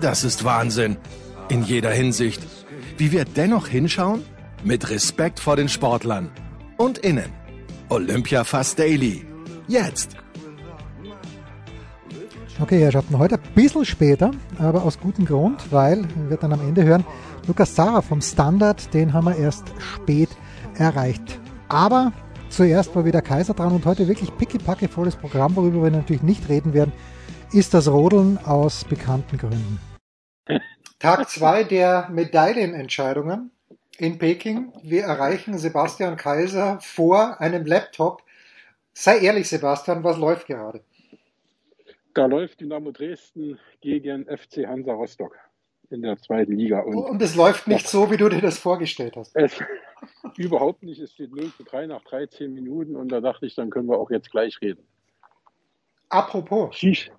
Das ist Wahnsinn. In jeder Hinsicht. Wie wir dennoch hinschauen? Mit Respekt vor den Sportlern. Und innen. Olympia Fast Daily. Jetzt. Okay, Herrschaften, heute ein bisschen später, aber aus gutem Grund, weil, wir dann am Ende hören, Lukas Zara vom Standard, den haben wir erst spät erreicht. Aber zuerst war wieder Kaiser dran und heute wirklich pickepacke volles Programm, worüber wir natürlich nicht reden werden, ist das Rodeln aus bekannten Gründen. Tag 2 der Medaillenentscheidungen in Peking. Wir erreichen Sebastian Kaiser vor einem Laptop. Sei ehrlich, Sebastian, was läuft gerade? Da läuft Dynamo Dresden gegen FC Hansa Rostock in der zweiten Liga. Und, und es läuft nicht so, wie du dir das vorgestellt hast. Es, überhaupt nicht. Es steht 0 zu 3 nach 13 Minuten und da dachte ich, dann können wir auch jetzt gleich reden. Apropos. Skis,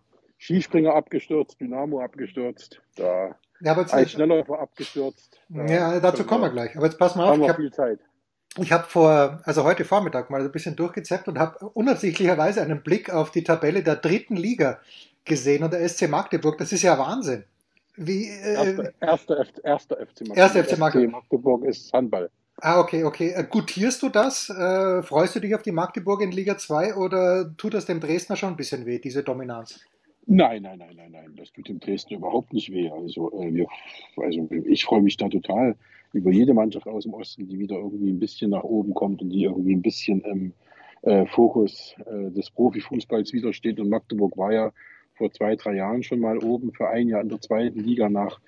Skispringer abgestürzt, Dynamo abgestürzt, da ja, aber ein Schnellläufer abgestürzt. Da ja, dazu kommen wir gleich. Aber jetzt pass mal auf. Haben Ich wir habe viel Zeit. ich hab vor, also heute Vormittag mal ein bisschen durchgezappt und habe unabsichtlicherweise einen Blick auf die Tabelle der dritten Liga gesehen und der SC Magdeburg. Das ist ja Wahnsinn. Wie, äh, Erster, erster, erster FC Magdeburg. Erster FC Magdeburg. Magdeburg ist Handball. Ah, okay, okay. Äh, Gutierst du das? Äh, freust du dich auf die Magdeburg in Liga 2 oder tut das dem Dresdner schon ein bisschen weh, diese Dominanz? Nein, nein, nein, nein, nein. Das tut dem Dresden überhaupt nicht weh. Also, äh, wir, also ich freue mich da total über jede Mannschaft aus dem Osten, die wieder irgendwie ein bisschen nach oben kommt und die irgendwie ein bisschen im äh, Fokus äh, des Profifußballs widersteht. Und Magdeburg war ja vor zwei, drei Jahren schon mal oben für ein Jahr in der zweiten Liga nach,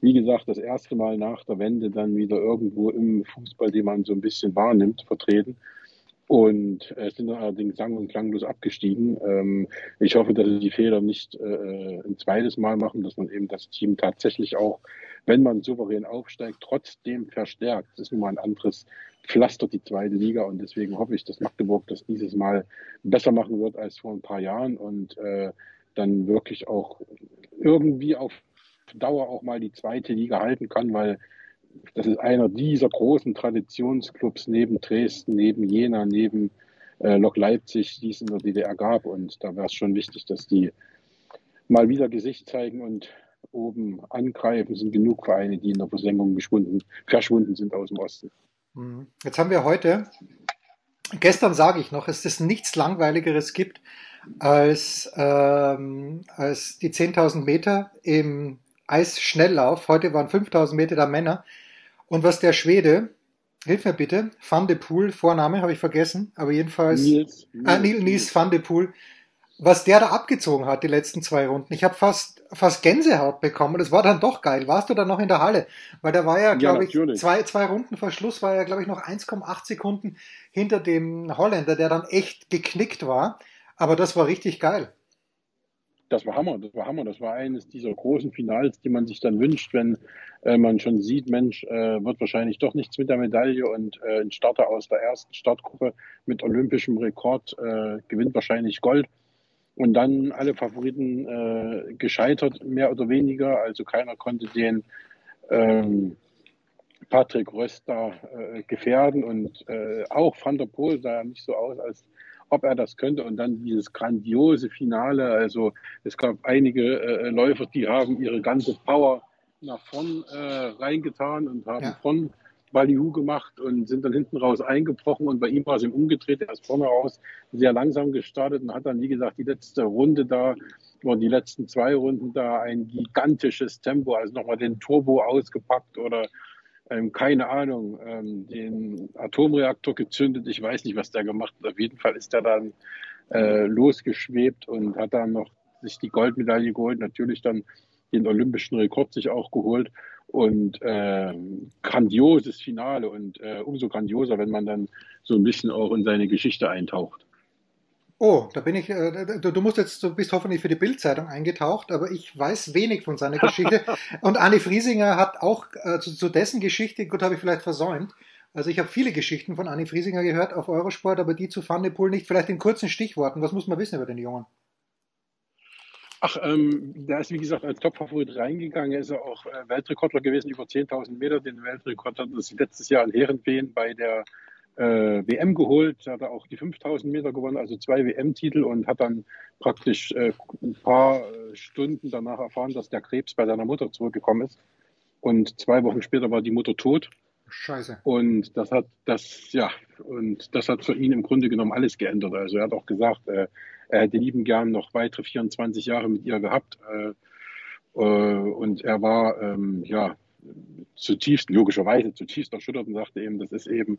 wie gesagt, das erste Mal nach der Wende dann wieder irgendwo im Fußball, den man so ein bisschen wahrnimmt, vertreten. Und äh, sind allerdings sang- und klanglos abgestiegen. Ähm, ich hoffe, dass sie die Fehler nicht äh, ein zweites Mal machen, dass man eben das Team tatsächlich auch, wenn man souverän aufsteigt, trotzdem verstärkt. Das ist nun mal ein anderes Pflaster, die zweite Liga. Und deswegen hoffe ich, dass Magdeburg das dieses Mal besser machen wird als vor ein paar Jahren und äh, dann wirklich auch irgendwie auf Dauer auch mal die zweite Liga halten kann, weil das ist einer dieser großen Traditionsclubs neben Dresden, neben Jena, neben äh, Lok Leipzig, die es in der DDR gab. Und da wäre es schon wichtig, dass die mal wieder Gesicht zeigen und oben angreifen. Es sind genug Vereine, die in der Versenkung geschwunden, verschwunden sind aus dem Osten. Mhm. Jetzt haben wir heute, gestern sage ich noch, dass es nichts Langweiligeres gibt als, ähm, als die 10.000 Meter im Eisschnelllauf. Heute waren 5.000 Meter der Männer. Und was der Schwede, hilf mir bitte, Van de Poel, Vorname habe ich vergessen, aber jedenfalls Nils, Ah, Nils, Nils van de Poel, was der da abgezogen hat, die letzten zwei Runden. Ich habe fast, fast Gänsehaut bekommen. Das war dann doch geil. Warst du dann noch in der Halle? Weil da war ja, glaube ich, natürlich. zwei, zwei Runden vor Schluss war ja, glaube ich, noch 1,8 Sekunden hinter dem Holländer, der dann echt geknickt war. Aber das war richtig geil. Das war Hammer, das war Hammer. Das war eines dieser großen Finals, die man sich dann wünscht, wenn äh, man schon sieht, Mensch, äh, wird wahrscheinlich doch nichts mit der Medaille und äh, ein Starter aus der ersten Startgruppe mit olympischem Rekord äh, gewinnt wahrscheinlich Gold. Und dann alle Favoriten äh, gescheitert, mehr oder weniger. Also keiner konnte den ähm, Patrick Röster äh, gefährden und auch Van der Poel sah ja nicht so aus, als ob er das könnte. Und dann dieses grandiose Finale. Also es gab einige äh, Läufer, die haben ihre ganze Power nach vorn äh, reingetan und haben Ja. von Ballyhoo gemacht und sind dann hinten raus eingebrochen und bei ihm war es im Umgedreht, er ist vorne raus sehr langsam gestartet und hat dann, wie gesagt, die letzte Runde da, oder die letzten zwei Runden da ein gigantisches Tempo, also nochmal den Turbo ausgepackt oder ähm, keine Ahnung, ähm, den Atomreaktor gezündet, ich weiß nicht, was der gemacht hat. Auf jeden Fall ist er dann äh, losgeschwebt und hat dann noch sich die Goldmedaille geholt, natürlich dann den olympischen Rekord sich auch geholt und äh, grandioses Finale und äh, umso grandioser, wenn man dann so ein bisschen auch in seine Geschichte eintaucht. Oh, da bin ich, äh, du, du, musst jetzt, du bist hoffentlich für die Bildzeitung eingetaucht, aber ich weiß wenig von seiner Geschichte. und Anni Friesinger hat auch äh, zu, zu, dessen Geschichte, gut, habe ich vielleicht versäumt. Also ich habe viele Geschichten von Anni Friesinger gehört auf Eurosport, aber die zu Poel nicht. Vielleicht in kurzen Stichworten. Was muss man wissen über den Jungen? Ach, ähm, der ist wie gesagt als Topfavorit reingegangen. Er ist ja auch äh, Weltrekordler gewesen, über 10.000 Meter. Den Weltrekord hat er letztes Jahr in Herrenwehen bei der äh, WM geholt. Hat er auch die 5.000 Meter gewonnen, also zwei WM-Titel und hat dann praktisch äh, ein paar äh, Stunden danach erfahren, dass der Krebs bei seiner Mutter zurückgekommen ist. Und zwei Wochen später war die Mutter tot. Scheiße. Und das hat das, ja, und das hat für ihn im Grunde genommen alles geändert. Also er hat auch gesagt, äh, er hätte lieben gern noch weitere 24 Jahre mit ihr gehabt. Äh, äh, und er war ähm, ja zutiefst, logischerweise zutiefst erschüttert und sagte eben, das ist eben,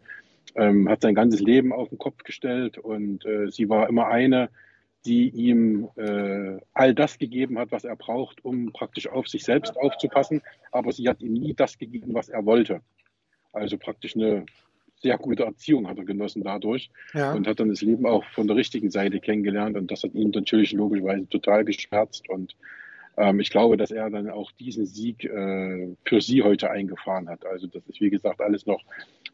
ähm, hat sein ganzes Leben auf den Kopf gestellt und äh, sie war immer eine, die ihm äh, all das gegeben hat, was er braucht, um praktisch auf sich selbst aufzupassen, aber sie hat ihm nie das gegeben, was er wollte. Also praktisch eine sehr gute Erziehung hat er genossen dadurch ja. und hat dann das Leben auch von der richtigen Seite kennengelernt und das hat ihn natürlich logischerweise total geschmerzt und ähm, ich glaube, dass er dann auch diesen Sieg äh, für sie heute eingefahren hat. Also das ist wie gesagt alles noch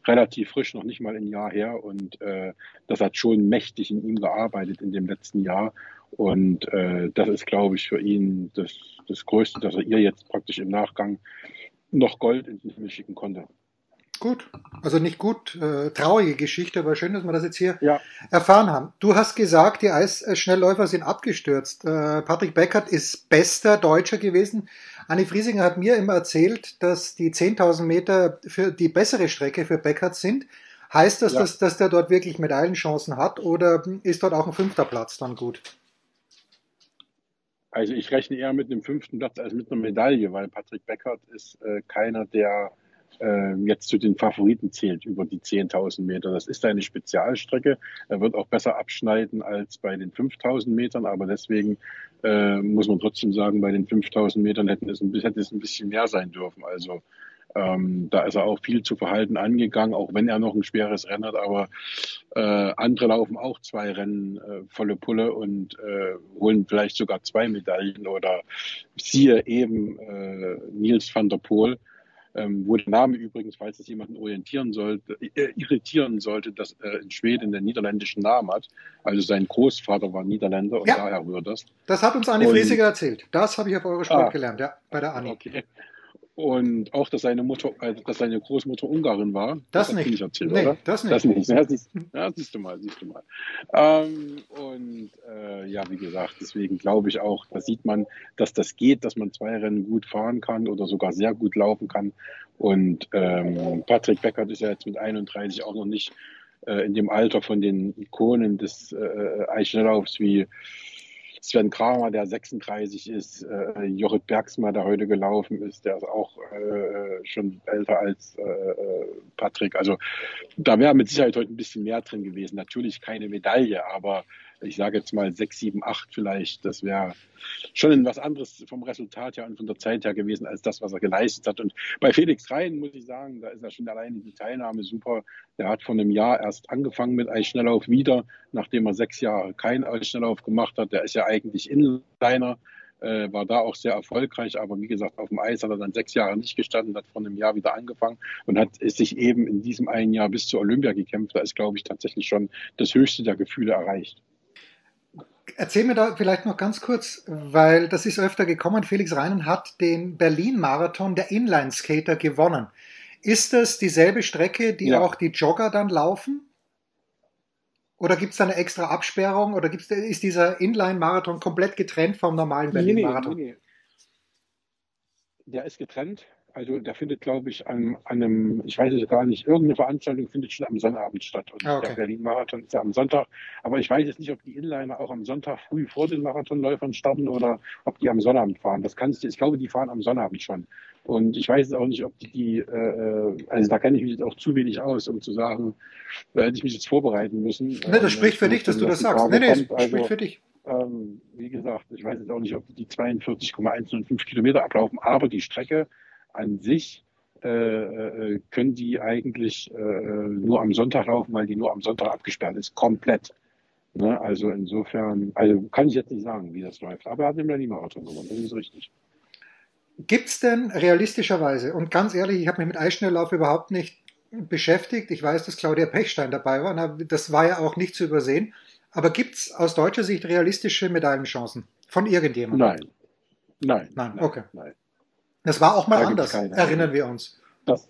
relativ frisch, noch nicht mal ein Jahr her und äh, das hat schon mächtig in ihm gearbeitet in dem letzten Jahr und äh, das ist, glaube ich, für ihn das, das Größte, dass er ihr jetzt praktisch im Nachgang noch Gold in den Himmel schicken konnte. Gut, also nicht gut, äh, traurige Geschichte, aber schön, dass wir das jetzt hier ja. erfahren haben. Du hast gesagt, die Eisschnellläufer sind abgestürzt. Äh, Patrick Beckert ist bester Deutscher gewesen. Anni Friesinger hat mir immer erzählt, dass die 10.000 Meter für die bessere Strecke für Beckert sind. Heißt das, ja. dass, dass der dort wirklich Medaillenchancen hat oder ist dort auch ein fünfter Platz dann gut? Also ich rechne eher mit einem fünften Platz als mit einer Medaille, weil Patrick Beckert ist äh, keiner, der äh, jetzt zu den Favoriten zählt über die 10.000 Meter. Das ist eine Spezialstrecke. Er wird auch besser abschneiden als bei den 5.000 Metern, aber deswegen äh, muss man trotzdem sagen, bei den 5.000 Metern hätten es ein, hätte es ein bisschen mehr sein dürfen. Also ähm, da ist er auch viel zu verhalten angegangen, auch wenn er noch ein schweres Rennen hat. Aber äh, andere laufen auch zwei Rennen äh, volle Pulle und äh, holen vielleicht sogar zwei Medaillen oder siehe eben äh, Nils van der Poel ähm, wo der Name übrigens, falls es jemanden orientieren sollte, äh, irritieren sollte, dass er in Schweden den niederländischen Namen hat. Also sein Großvater war Niederländer und ja, daher rührt das. Das hat uns Anni Friesiger erzählt. Das habe ich auf eure Sport ah, gelernt, ja, bei der Anni. Okay. Und auch, dass seine Mutter, also dass seine Großmutter Ungarin war. Das, das nicht. Ich erzählt, nee, das nicht. Das nicht. Ja, siehst, ja, siehst du mal, siehst du mal. Ähm, und äh, ja, wie gesagt, deswegen glaube ich auch, da sieht man, dass das geht, dass man zwei Rennen gut fahren kann oder sogar sehr gut laufen kann. Und ähm, Patrick Beckert ist ja jetzt mit 31 auch noch nicht äh, in dem Alter von den Ikonen des äh, Eisschnelllaufs wie Sven Kramer, der 36 ist, äh, Jorrit Bergsma, der heute gelaufen ist, der ist auch äh, schon älter als äh, äh, Patrick. Also da wäre mit Sicherheit heute ein bisschen mehr drin gewesen. Natürlich keine Medaille, aber ich sage jetzt mal sechs, sieben, acht vielleicht. Das wäre schon was anderes vom Resultat her und von der Zeit her gewesen als das, was er geleistet hat. Und bei Felix Rhein muss ich sagen, da ist ja schon alleine die Teilnahme super. Der hat vor einem Jahr erst angefangen mit Eisschnelllauf wieder, nachdem er sechs Jahre keinen Eisschnelllauf gemacht hat. Der ist ja eigentlich Inliner äh, war da auch sehr erfolgreich, aber wie gesagt, auf dem Eis hat er dann sechs Jahre nicht gestanden, hat vor einem Jahr wieder angefangen und hat sich eben in diesem einen Jahr bis zur Olympia gekämpft. Da ist, glaube ich, tatsächlich schon das höchste der Gefühle erreicht. Erzähl mir da vielleicht noch ganz kurz, weil das ist öfter gekommen. Felix Reinen hat den Berlin-Marathon der Inline-Skater gewonnen. Ist das dieselbe Strecke, die ja. auch die Jogger dann laufen? Oder gibt es da eine extra Absperrung? Oder gibt's, ist dieser Inline-Marathon komplett getrennt vom normalen Berlin-Marathon? Nee, nee, nee. Der ist getrennt. Also der findet, glaube ich, an, an einem, ich weiß es gar nicht, irgendeine Veranstaltung findet schon am Sonnabend statt. Und Ah, okay. der Berlin-Marathon ist ja am Sonntag. Aber ich weiß jetzt nicht, ob die Inliner auch am Sonntag früh vor den Marathonläufern starten oder ob die am Sonnabend fahren. Das kannst du, ich glaube, die fahren am Sonnabend schon. Und ich weiß auch nicht, ob die, die äh, also da kenne ich mich jetzt auch zu wenig aus, um zu sagen, da hätte ich mich jetzt vorbereiten müssen. Nee, Ähm, das spricht für dich, dass du das sagst. Nee, nee, es spricht für dich. ähm, wie gesagt, ich weiß jetzt auch nicht, ob die 42,105 Kilometer ablaufen, aber die Strecke an sich äh, äh, können die eigentlich äh, nur am Sonntag laufen, weil die nur am Sonntag abgesperrt ist, komplett. Ne? Also insofern, also kann ich jetzt nicht sagen, wie das läuft. Aber er hat den Berlin-Marathon gewonnen, das ist richtig. Gibt es denn realistischerweise, und ganz ehrlich, ich habe mich mit Eisschnelllauf überhaupt nicht beschäftigt. Ich weiß, dass Claudia Pechstein dabei war. Das war ja auch nicht zu übersehen. Aber gibt es aus deutscher Sicht realistische Medaillenchancen von irgendjemandem? Nein. Nein. Nein, okay. Nein. Das war auch mal Da anders, erinnern wir uns. Das,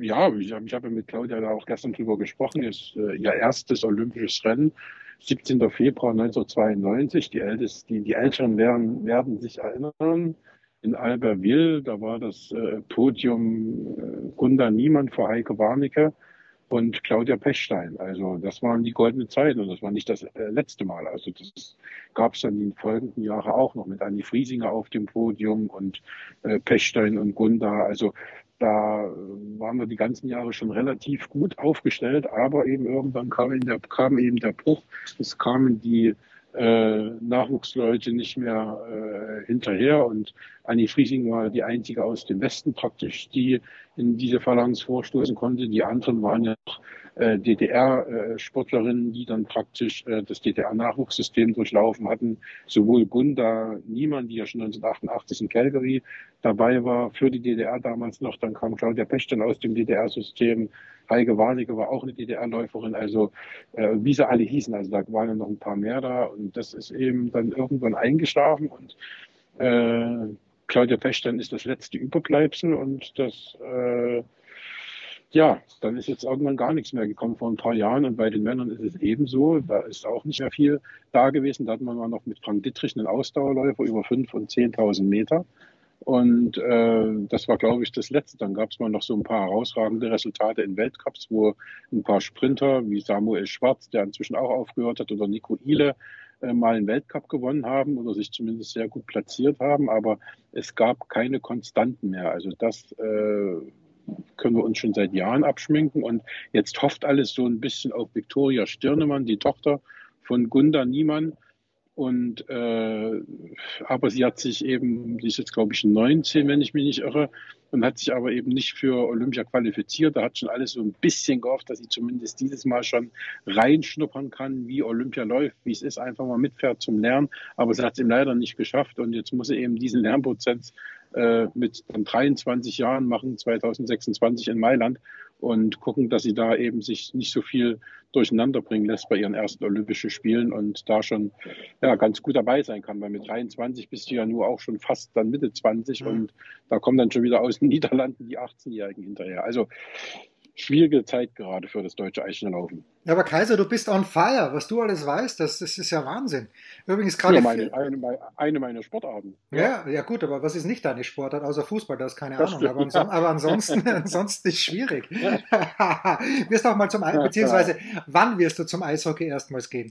ja, ich, ich habe mit Claudia da auch gestern drüber gesprochen. Ist äh, ihr erstes olympisches Rennen, 17. Februar 1992. Die, Ältest, die, die Älteren werden, werden sich erinnern. In Albertville, da war das äh, Podium äh, Gunda Niemann vor Heike Warnecke und Claudia Pechstein. Also das waren die goldenen Zeiten und das war nicht das äh, letzte Mal. Also das gab es dann in den folgenden Jahren auch noch mit Anni Friesinger auf dem Podium und äh, Pechstein und Gunda. Also da äh, waren wir die ganzen Jahre schon relativ gut aufgestellt, aber eben irgendwann kam, der, kam eben der Bruch. Es kamen die äh, Nachwuchsleute nicht mehr äh, hinterher und Anni Friesing war die einzige aus dem Westen praktisch, die in diese Phalanx vorstoßen konnte. Die anderen waren ja äh, DDR-Sportlerinnen, die dann praktisch äh, das DDR-Nachwuchssystem durchlaufen hatten. Sowohl Gunda Niemann, die ja schon 1988 in Calgary dabei war, für die DDR damals noch. Dann kam Claudia Pechstein aus dem DDR-System. Heike Warnecke war auch eine DDR-Läuferin. Also äh, wie sie alle hießen. Also da waren ja noch ein paar mehr da. Und das ist eben dann irgendwann eingeschlafen. Und äh, Claudia Pechstein ist das letzte Überbleibsel. Und das... Äh, ja, dann ist jetzt irgendwann gar nichts mehr gekommen vor ein paar Jahren und bei den Männern ist es ebenso. Da ist auch nicht mehr viel da gewesen. Da hatten wir mal noch mit Frank Dittrich einen Ausdauerläufer über 5.000 und 10.000 Meter. Und äh, das war, glaube ich, das Letzte. Dann gab es mal noch so ein paar herausragende Resultate in Weltcups, wo ein paar Sprinter wie Samuel Schwarz, der inzwischen auch aufgehört hat, oder Nico Ile mal einen Weltcup gewonnen haben oder sich zumindest sehr gut platziert haben. Aber es gab keine Konstanten mehr. Also das äh, können wir uns schon seit Jahren abschminken. Und jetzt hofft alles so ein bisschen auf Viktoria Stirnemann, die Tochter von Gunda Niemann. Und äh, aber sie hat sich eben, sie ist jetzt glaube ich 19, wenn ich mich nicht irre, und hat sich aber eben nicht für Olympia qualifiziert. Da hat schon alles so ein bisschen gehofft, dass sie zumindest dieses Mal schon reinschnuppern kann, wie Olympia läuft, wie es ist, einfach mal mitfährt zum Lernen. Aber sie hat es eben leider nicht geschafft und jetzt muss sie eben diesen Lernprozess äh, mit dann 23 Jahren machen, 2026 in Mailand und gucken, dass sie da eben sich nicht so viel durcheinander bringen lässt bei ihren ersten Olympischen Spielen und da schon ja, ganz gut dabei sein kann, weil mit 23 bist du ja nur auch schon fast dann Mitte 20 Mhm. und da kommen dann schon wieder aus den Niederlanden die 18-Jährigen hinterher. Also schwierige Zeit gerade für das deutsche Eisschnelllaufen. Ja, aber Kaiser, du bist on fire. Was du alles weißt, das, das ist ja Wahnsinn. Übrigens gerade. Ja, meine, eine, eine meiner Sportarten. ja, ja, gut, aber was ist nicht deine Sportart, außer Fußball? Das ist keine Das Ahnung. Aber, stimmt, anson aber ansonsten, ansonsten ist es schwierig. wirst du auch mal zum Eis, beziehungsweise wann wirst du zum Eishockey erstmals gehen?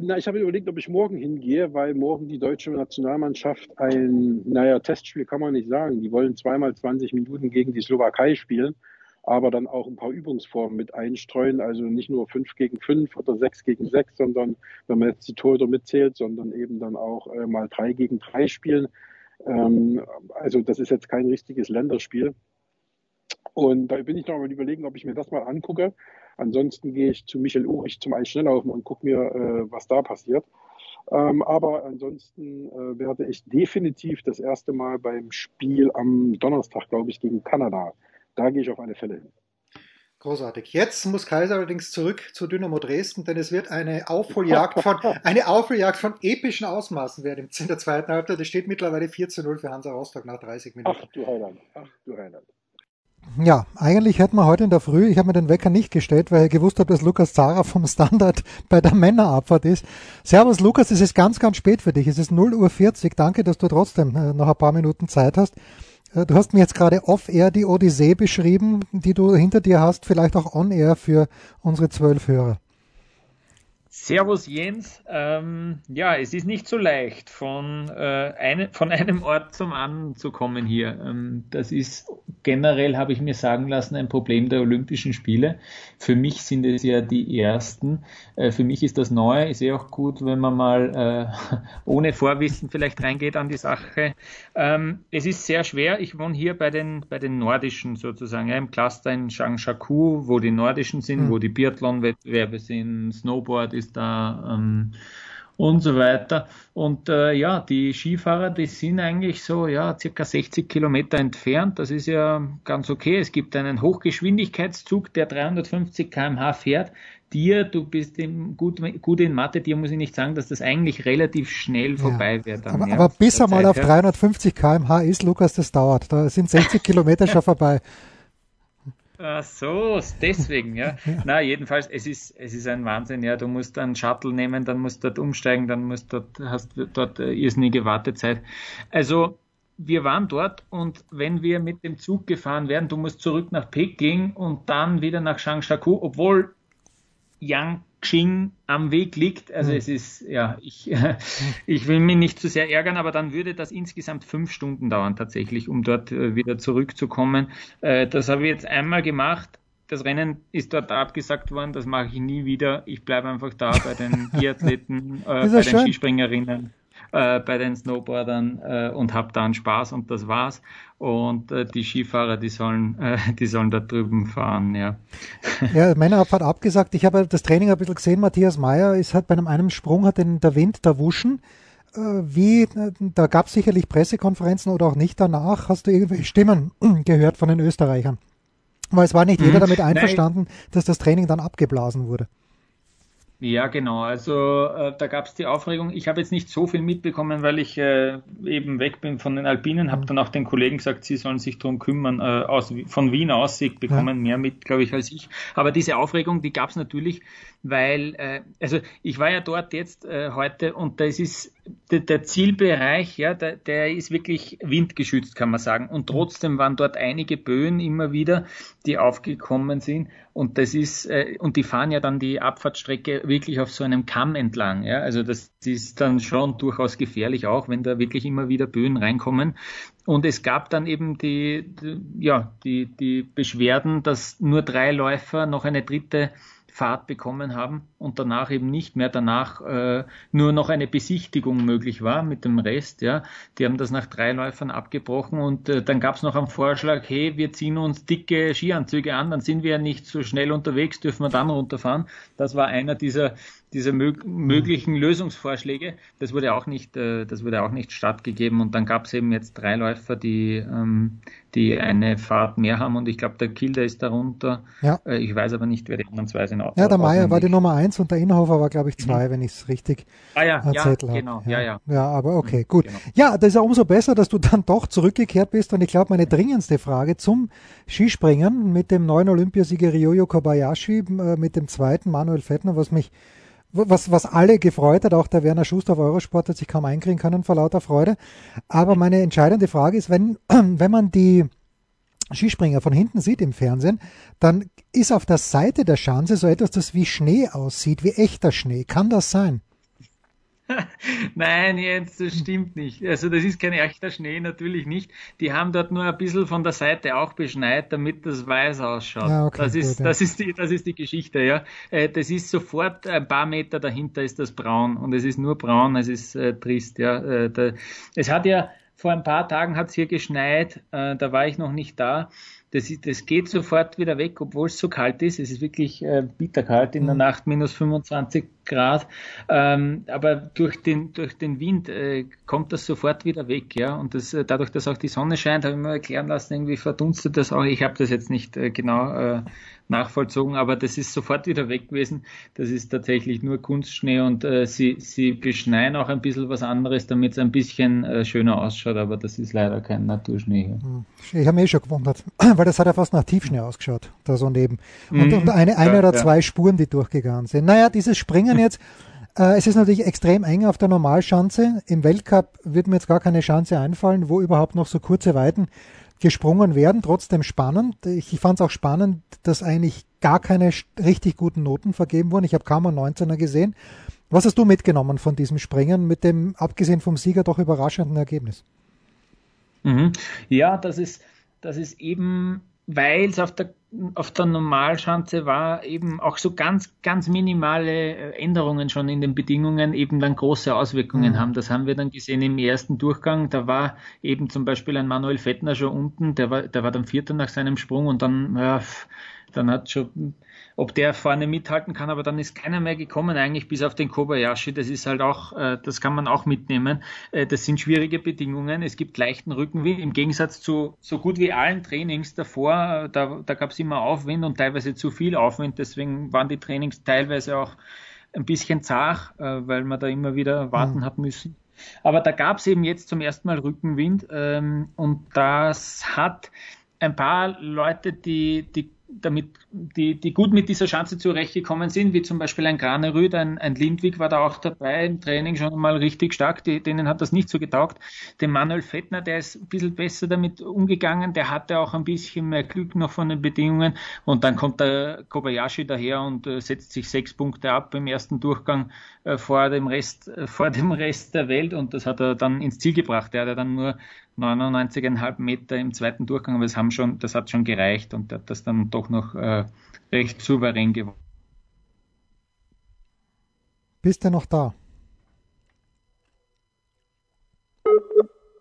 Na, ich habe überlegt, ob ich morgen hingehe, weil morgen die deutsche Nationalmannschaft ein, naja, Testspiel kann man nicht sagen. Die wollen zweimal 20 Minuten gegen die Slowakei spielen, aber dann auch ein paar Übungsformen mit einstreuen. Also nicht nur 5 gegen 5 oder 6 gegen 6, sondern wenn man jetzt die Torhüter mitzählt, sondern eben dann auch äh, mal 3 gegen 3 spielen. Ähm, also das ist jetzt kein richtiges Länderspiel. Und da bin ich noch mal überlegen, ob ich mir das mal angucke. Ansonsten gehe ich zu Michael Urich zum Eisschnelllaufen und gucke mir, äh, was da passiert. Ähm, aber ansonsten äh, werde ich definitiv das erste Mal beim Spiel am Donnerstag, glaube ich, gegen Kanada. Da gehe ich auf alle Fälle hin. Großartig. Jetzt muss Kaiser allerdings zurück zu Dynamo Dresden, denn es wird eine Aufholjagd von, eine Aufholjagd von epischen Ausmaßen werden in der zweiten Halbzeit. Es steht mittlerweile 4 zu 0 für Hansa Rostock nach 30 Minuten. Ach du Heiland, ach du Heiland. Ja, eigentlich hätten wir heute in der Früh, ich habe mir den Wecker nicht gestellt, weil ich gewusst habe, dass Lukas Zara vom Standard bei der Männerabfahrt ist. Servus Lukas, es ist ganz, ganz spät für dich. Es ist 0 Uhr 40. Danke, dass du trotzdem äh, noch ein paar Minuten Zeit hast. Äh, du hast mir jetzt gerade off-air die Odyssee beschrieben, die du hinter dir hast, vielleicht auch on-air für unsere zwölf Hörer. Servus Jens. Ähm, ja, es ist nicht so leicht, von, äh, eine, von einem Ort zum anderen zu kommen hier. Ähm, das ist generell, habe ich mir sagen lassen, ein Problem der Olympischen Spiele. Für mich sind es ja die ersten. Äh, für mich ist das neu. Ist eh auch gut, wenn man mal äh, ohne Vorwissen vielleicht reingeht an die Sache. Ähm, es ist sehr schwer. Ich wohne hier bei den, bei den Nordischen sozusagen, ja, im Cluster in Changshaku, wo die Nordischen sind, mhm. wo die Biathlon-Wettbewerbe sind, Snowboard ist da ähm, und so weiter. Und äh, ja, die Skifahrer, die sind eigentlich so ja circa 60 Kilometer entfernt. Das ist ja ganz okay. Es gibt einen Hochgeschwindigkeitszug, der 350 km/h fährt. Dir, du bist im, gut, gut in Mathe, dir muss ich nicht sagen, dass das eigentlich relativ schnell vorbei ja. wird. aber, ja, aber bis er mal auf 350 km/h ist, Lukas, das dauert. Da sind 60 Kilometer schon vorbei. Ach so, deswegen, ja. ja. Na, jedenfalls, es ist, es ist ein Wahnsinn, ja. Du musst einen Shuttle nehmen, dann musst du dort umsteigen, dann musst dort, hast du dort irrsinnige Wartezeit. Also, wir waren dort und wenn wir mit dem Zug gefahren werden, du musst zurück nach Peking und dann wieder nach Changshaku, obwohl Yang Xing am Weg liegt. Also mhm. es ist, ja, ich, ich will mich nicht zu sehr ärgern, aber dann würde das insgesamt fünf Stunden dauern tatsächlich, um dort äh, wieder zurückzukommen. Äh, das habe ich jetzt einmal gemacht. Das Rennen ist dort abgesagt worden, das mache ich nie wieder. Ich bleibe einfach da bei den Biathleten, äh, bei den Skispringerinnen äh, bei den Snowboardern äh, und habe dann Spaß und das war's. Und äh, die Skifahrer, die sollen, äh, die sollen da drüben fahren, ja. Ja, Männerabfahrt abgesagt. Ich habe das Training ein bisschen gesehen. Matthias Meyer ist halt bei einem, einem Sprung hat den der Wind da wuschen. Äh, wie, äh, da gab es sicherlich Pressekonferenzen oder auch nicht danach. Hast du irgendwelche Stimmen gehört von den Österreichern? Weil es war nicht jeder mhm. damit einverstanden, Nein. dass das Training dann abgeblasen wurde. Ja, genau. Also äh, da gab es die Aufregung. Ich habe jetzt nicht so viel mitbekommen, weil ich äh, eben weg bin von den Alpinen. Habe mhm. dann auch den Kollegen gesagt, sie sollen sich darum kümmern. Äh, aus, von Wien aus, sie bekommen ja. mehr mit, glaube ich, als ich. Aber diese Aufregung, die gab es natürlich, weil, äh, also ich war ja dort jetzt äh, heute und das ist der, der Zielbereich, ja, der, der ist wirklich windgeschützt, kann man sagen. Und trotzdem waren dort einige Böen immer wieder, die aufgekommen sind. Und das ist, äh, und die fahren ja dann die Abfahrtsstrecke wirklich auf so einem Kamm entlang. Ja? Also das ist dann schon durchaus gefährlich auch, wenn da wirklich immer wieder Böen reinkommen. Und es gab dann eben die, die ja, die, die Beschwerden, dass nur drei Läufer noch eine dritte Fahrt bekommen haben und danach eben nicht mehr danach äh, nur noch eine Besichtigung möglich war mit dem Rest. Ja, die haben das nach drei Läufern abgebrochen und äh, dann gab es noch einen Vorschlag: Hey, wir ziehen uns dicke Skianzüge an, dann sind wir ja nicht so schnell unterwegs, dürfen wir dann runterfahren. Das war einer dieser dieser mög möglichen Lösungsvorschläge. Das wurde auch nicht, äh, das wurde auch nicht stattgegeben. Und dann gab es eben jetzt drei Läufer, die, ähm, die eine Fahrt mehr haben. Und ich glaube, der Kilder ist darunter. Ja. Äh, ich weiß aber nicht, wer die anderen zwei sind. Ja, der Meier war die Nummer eins und der Inhofer war, glaube ich, zwei, mhm. wenn ich es richtig ah, ja, ja, habe. Genau, ja, ja. Ja, aber okay, mhm, gut. Genau. Ja, das ist ja umso besser, dass du dann doch zurückgekehrt bist. Und ich glaube, meine dringendste Frage zum Skispringen mit dem neuen Olympiasieger Ryoyo Kobayashi, äh, mit dem zweiten Manuel Fettner, was mich was, was alle gefreut hat, auch der Werner Schuster auf Eurosport hat sich kaum einkriegen können vor lauter Freude. Aber meine entscheidende Frage ist, wenn, wenn man die Skispringer von hinten sieht im Fernsehen, dann ist auf der Seite der Schanze so etwas, das wie Schnee aussieht, wie echter Schnee. Kann das sein? Nein, Jens, das stimmt nicht. Also das ist kein echter Schnee, natürlich nicht. Die haben dort nur ein bisschen von der Seite auch beschneit, damit das weiß ausschaut. Ja, okay, das, ist, gut, ja. das, ist die, das ist die Geschichte, ja. Äh, das ist sofort ein paar Meter dahinter ist das braun und es ist nur braun, es ist äh, trist, ja. Äh, da, es hat ja vor ein paar Tagen hat es hier geschneit, äh, da war ich noch nicht da das, ist, das geht sofort wieder weg, obwohl es so kalt ist. Es ist wirklich äh, bitterkalt in der mhm. Nacht, minus 25 Grad. Ähm, aber durch den, durch den Wind äh, kommt das sofort wieder weg. ja. Und das, äh, dadurch, dass auch die Sonne scheint, habe ich mir erklären lassen, irgendwie verdunstet das auch. Ich habe das jetzt nicht äh, genau äh, nachvollzogen, aber das ist sofort wieder weg gewesen. Das ist tatsächlich nur Kunstschnee und äh, sie, sie beschneien auch ein bisschen was anderes, damit es ein bisschen äh, schöner ausschaut, aber das ist leider kein Naturschnee. Hm. Ich habe mich eh schon gewundert, weil das hat ja fast nach Tiefschnee ausgeschaut, da so neben. Und, mhm. und eine, eine ja, oder zwei ja. Spuren, die durchgegangen sind. Naja, dieses Springen jetzt, Äh, es ist natürlich extrem eng auf der Normalschanze. Im Weltcup wird mir jetzt gar keine Chance einfallen, wo überhaupt noch so kurze Weiten gesprungen werden. Trotzdem spannend. Ich fand es auch spannend, dass eigentlich gar keine richtig guten Noten vergeben wurden. Ich habe kaum einen 19er gesehen. Was hast du mitgenommen von diesem Springen mit dem, abgesehen vom Sieger, doch überraschenden Ergebnis? Mhm. Ja, das ist, das ist eben, weil es auf der, auf der Normalschanze war, eben auch so ganz, ganz minimale äh, Änderungen schon in den Bedingungen eben dann große Auswirkungen mhm. haben. Das haben wir dann gesehen im ersten Durchgang. Da war eben zum Beispiel ein Manuel Fettner schon unten, der war, der war dann Vierter nach seinem Sprung und dann, ja, dann hat schon ob der vorne mithalten kann, aber dann ist keiner mehr gekommen eigentlich bis auf den Kobayashi. Das ist halt auch, äh, das kann man auch mitnehmen. Äh, das sind schwierige Bedingungen. Es gibt leichten Rückenwind im Gegensatz zu so gut wie allen Trainings davor. Äh, da, da gab es immer Aufwind und teilweise zu viel Aufwind. Deswegen waren die Trainings teilweise auch ein bisschen zart, weil man da immer wieder warten mhm. hat müssen. Aber da gab es eben jetzt zum ersten Mal Rückenwind ähm, und das hat ein paar Leute, die, die damit die, die gut mit dieser Chance zurechtgekommen sind, wie zum Beispiel ein Granerüd, ein, ein Lindwig war da auch dabei im Training schon mal richtig stark, die, denen hat das nicht so getaugt. Der Manuel Fettner, der ist ein bisschen besser damit umgegangen, der hatte auch ein bisschen mehr Glück noch von den Bedingungen und dann kommt der Kobayashi daher und äh, setzt sich sechs Punkte ab im ersten Durchgang äh, vor dem Rest, äh, vor dem Rest der Welt und das hat er dann ins Ziel gebracht. Der hat dann nur 99,5 Meter im zweiten Durchgang, aber das haben schon, das hat schon gereicht und hat das dann doch noch äh, recht souverän gewonnen. Bist du noch da?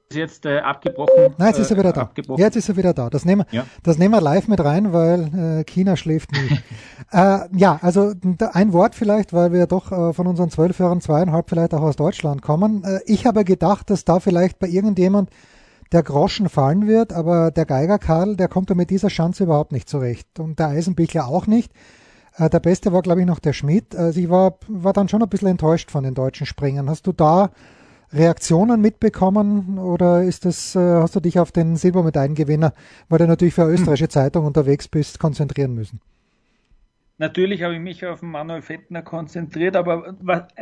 Ist jetzt äh, abgebrochen. Nein, jetzt ist er wieder da. Abgebrochen. Jetzt ist er wieder da. Das nehmen, ja. das nehmen wir live mit rein, weil äh, China schläft nie. äh, ja, also ein Wort vielleicht, weil wir doch äh, von unseren zwölf Hörern zweieinhalb vielleicht auch aus Deutschland kommen. Äh, ich habe gedacht, dass da vielleicht bei irgendjemand der Groschen fallen wird, aber der Geiger Karl, der kommt da mit dieser Chance überhaupt nicht zurecht und der Eisenbichler auch nicht. Äh, der Beste war, glaube ich, noch der Schmidt. Also ich war, war dann schon ein bisschen enttäuscht von den deutschen Springern. Hast du da Reaktionen mitbekommen oder ist das, äh, hast du dich auf den Silbermedaillengewinner, weil du natürlich für eine österreichische Zeitung unterwegs bist, konzentrieren müssen? Natürlich habe ich mich auf Manuel Fettner konzentriert, aber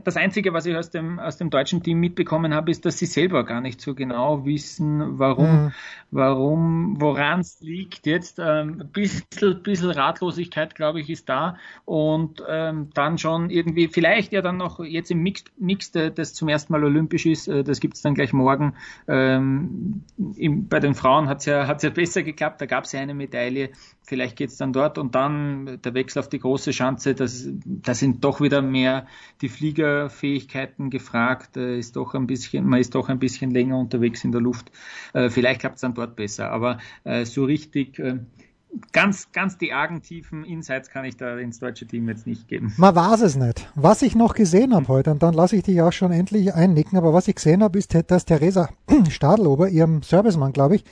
das Einzige, was ich aus dem, aus dem deutschen Team mitbekommen habe, ist, dass sie selber gar nicht so genau wissen, warum, mhm. warum, woran es liegt. Jetzt ähm, ein bisschen, bisschen Ratlosigkeit, glaube ich, ist da und ähm, dann schon irgendwie, vielleicht ja dann noch jetzt im Mix, Mix das zum ersten Mal olympisch ist, äh, das gibt es dann gleich morgen. Ähm, im, bei den Frauen hat es ja, hat's ja besser geklappt, da gab es ja eine Medaille, vielleicht geht es dann dort und dann der Wechsel auf die große Schanze, das, da sind doch wieder mehr die Fliegerfähigkeiten gefragt, äh, ist doch ein bisschen, man ist doch ein bisschen länger unterwegs in der Luft. Äh, vielleicht klappt es dann dort besser, aber äh, so richtig ganz, ganz die argen tiefen Insights kann ich da ins deutsche Team jetzt nicht geben. Man weiß es nicht. Was ich noch gesehen habe heute, und dann lasse ich dich auch schon endlich einnicken, aber was ich gesehen habe, ist, dass Theresa Stadlober, ihrem Servicemann, glaube ich,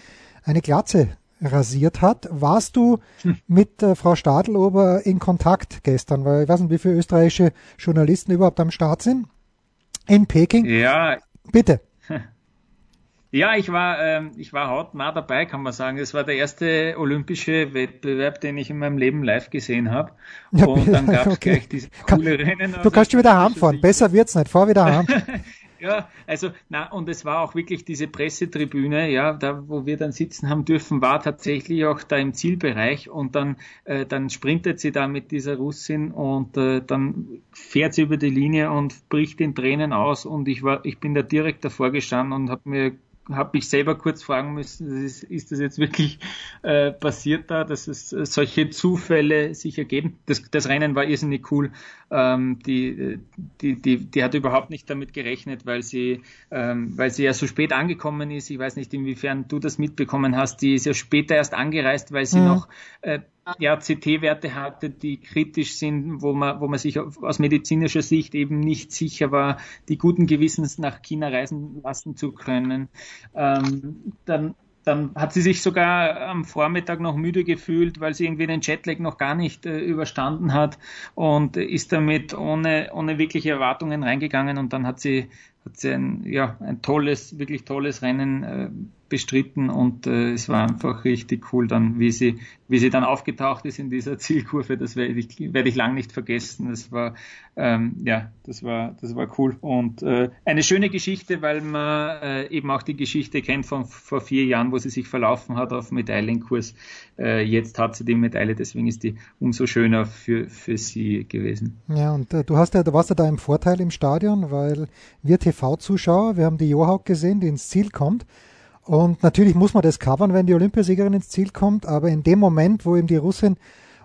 eine Glatze rasiert hat. Warst du hm. mit äh, Frau Stadelober in Kontakt gestern? Weil ich weiß nicht, wie viele österreichische Journalisten überhaupt am Start sind. In Peking. Ja. Bitte. Ja, ich war, ähm, ich war hautnah dabei, kann man sagen. Es war der erste olympische Wettbewerb, den ich in meinem Leben live gesehen habe. Ja, und dann gab es okay. gleich diese coole Rennen. Du kannst schon wieder heimfahren. Besser wird's nicht. Fahr wieder heim. Ja, also, na, und es war auch wirklich diese Pressetribüne, ja, da, wo wir dann sitzen haben dürfen, war tatsächlich auch da im Zielbereich und dann, äh, dann sprintet sie da mit dieser Russin und äh, dann fährt sie über die Linie und bricht in Tränen aus und ich war, ich bin da direkt davor gestanden und habe mir habe mich selber kurz fragen müssen, ist, ist das jetzt wirklich äh, passiert da, dass es äh, solche Zufälle sich ergeben? Das, das Rennen war irrsinnig cool. Ähm, die, die, die, die hat überhaupt nicht damit gerechnet, weil sie, ähm, weil sie ja so spät angekommen ist. Ich weiß nicht, inwiefern du das mitbekommen hast. Die ist ja später erst angereist, weil sie mhm. noch äh, ja, CT-Werte hatte, die kritisch sind, wo man, wo man sich aus medizinischer Sicht eben nicht sicher war, die guten Gewissens nach China reisen lassen zu können. Ähm, dann dann hat sie sich sogar am Vormittag noch müde gefühlt, weil sie irgendwie den Jetlag noch gar nicht äh, überstanden hat und ist damit ohne, ohne wirkliche Erwartungen reingegangen und dann hat sie, hat sie ein, ja, ein tolles, wirklich tolles Rennen äh, bestritten und äh, es war einfach richtig cool dann, wie sie, wie sie dann aufgetaucht ist in dieser Zielkurve. Das werde ich, werde ich lang nicht vergessen. Das war, ähm, ja, das war, das war cool und äh, eine schöne Geschichte, weil man äh, eben auch die Geschichte kennt von vor vier Jahren, wo sie sich verlaufen hat auf Medaillenkurs. Äh, jetzt hat sie die Medaille, deswegen ist die umso schöner für, für sie gewesen. Ja, und äh, du hast ja, du warst ja da im Vorteil im Stadion, weil wir TV-Zuschauer, wir haben die Johaug gesehen, die ins Ziel kommt. Und natürlich muss man das covern, wenn die Olympiasiegerin ins Ziel kommt, aber in dem Moment, wo eben die Russin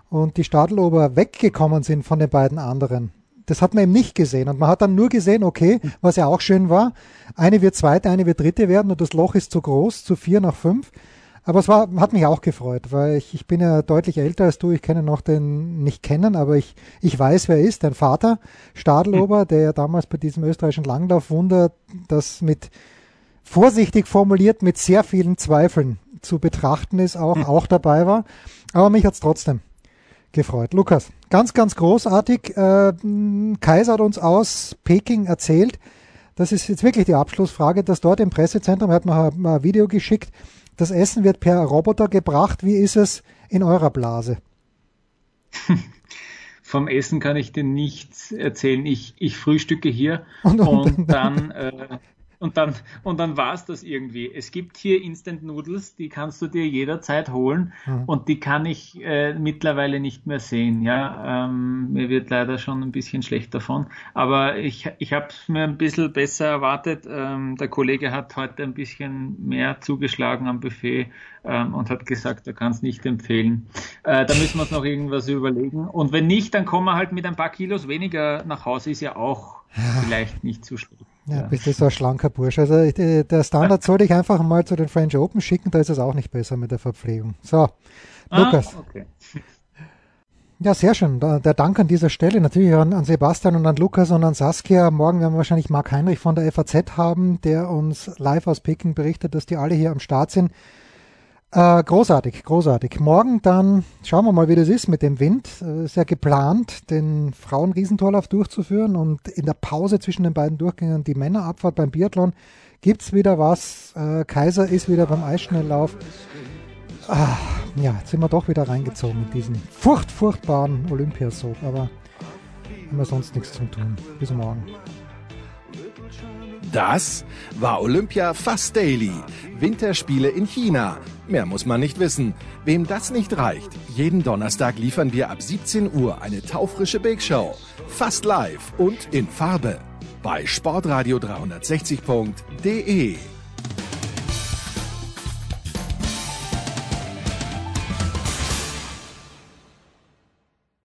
und die Stadelober weggekommen sind von den beiden anderen, das hat man eben nicht gesehen. Und man hat dann nur gesehen, okay, was ja auch schön war, eine wird zweite, eine wird dritte werden und das Loch ist zu groß, zu vier nach fünf. Aber es war, hat mich auch gefreut, weil ich, ich bin ja deutlich älter als du. Ich kenne noch den nicht kennen, aber ich, ich weiß, wer er ist. Dein Vater, Stadelober, der ja damals bei diesem österreichischen Langlaufwunder das mit vorsichtig formuliert mit sehr vielen Zweifeln zu betrachten ist, auch, hm. auch dabei war. Aber mich hat's trotzdem gefreut. Lukas, ganz, ganz großartig. Äh, Kaiser hat uns aus Peking erzählt, das ist jetzt wirklich die Abschlussfrage, dass dort im Pressezentrum, er hat mir ein Video geschickt, das Essen wird per Roboter gebracht. Wie ist es in eurer Blase? Vom Essen kann ich dir nichts erzählen. Ich, ich frühstücke hier und, und, und dann äh, und dann, und dann war es das irgendwie. Es gibt hier Instant Noodles, die kannst du dir jederzeit holen mhm. und die kann ich äh, mittlerweile nicht mehr sehen. Ja, ähm, mir wird leider schon ein bisschen schlecht davon. Aber ich, ich habe es mir ein bisschen besser erwartet. Ähm, der Kollege hat heute ein bisschen mehr zugeschlagen am Buffet ähm, und hat gesagt, er kann es nicht empfehlen. Äh, da müssen wir uns noch irgendwas überlegen. Und wenn nicht, dann kommen wir halt mit ein paar Kilos weniger nach Hause, ist ja auch vielleicht nicht zu schlecht. Ja, bist du so ein schlanker Bursch. Also ich, der Standard sollte ich einfach mal zu den French Open schicken, da ist es auch nicht besser mit der Verpflegung. So, ah, Lukas. Okay. Ja, sehr schön. Der Dank an dieser Stelle natürlich an, an, Sebastian und an Lukas und an Saskia. Morgen werden wir wahrscheinlich Marc Heinrich von der FAZ haben, der uns live aus Peking berichtet, dass die alle hier am Start sind. Äh, großartig, großartig. Morgen dann schauen wir mal, wie das ist mit dem Wind. Äh, ist ja geplant, den Frauen-Riesentorlauf durchzuführen und in der Pause zwischen den beiden Durchgängen die Männerabfahrt beim Biathlon gibt's wieder was. Äh, Kaiser ist wieder beim Eisschnelllauf. Ah, ja, jetzt sind wir doch wieder reingezogen in diesen furcht, furchtbaren Olympiasog, aber haben wir sonst nichts zu tun. Bis morgen. Das war Olympia Fast Daily. Winterspiele in China. Mehr muss man nicht wissen. Wem das nicht reicht, jeden Donnerstag liefern wir ab 17 Uhr eine taufrische Big Show. Fast live und in Farbe. Bei sportradio360.de.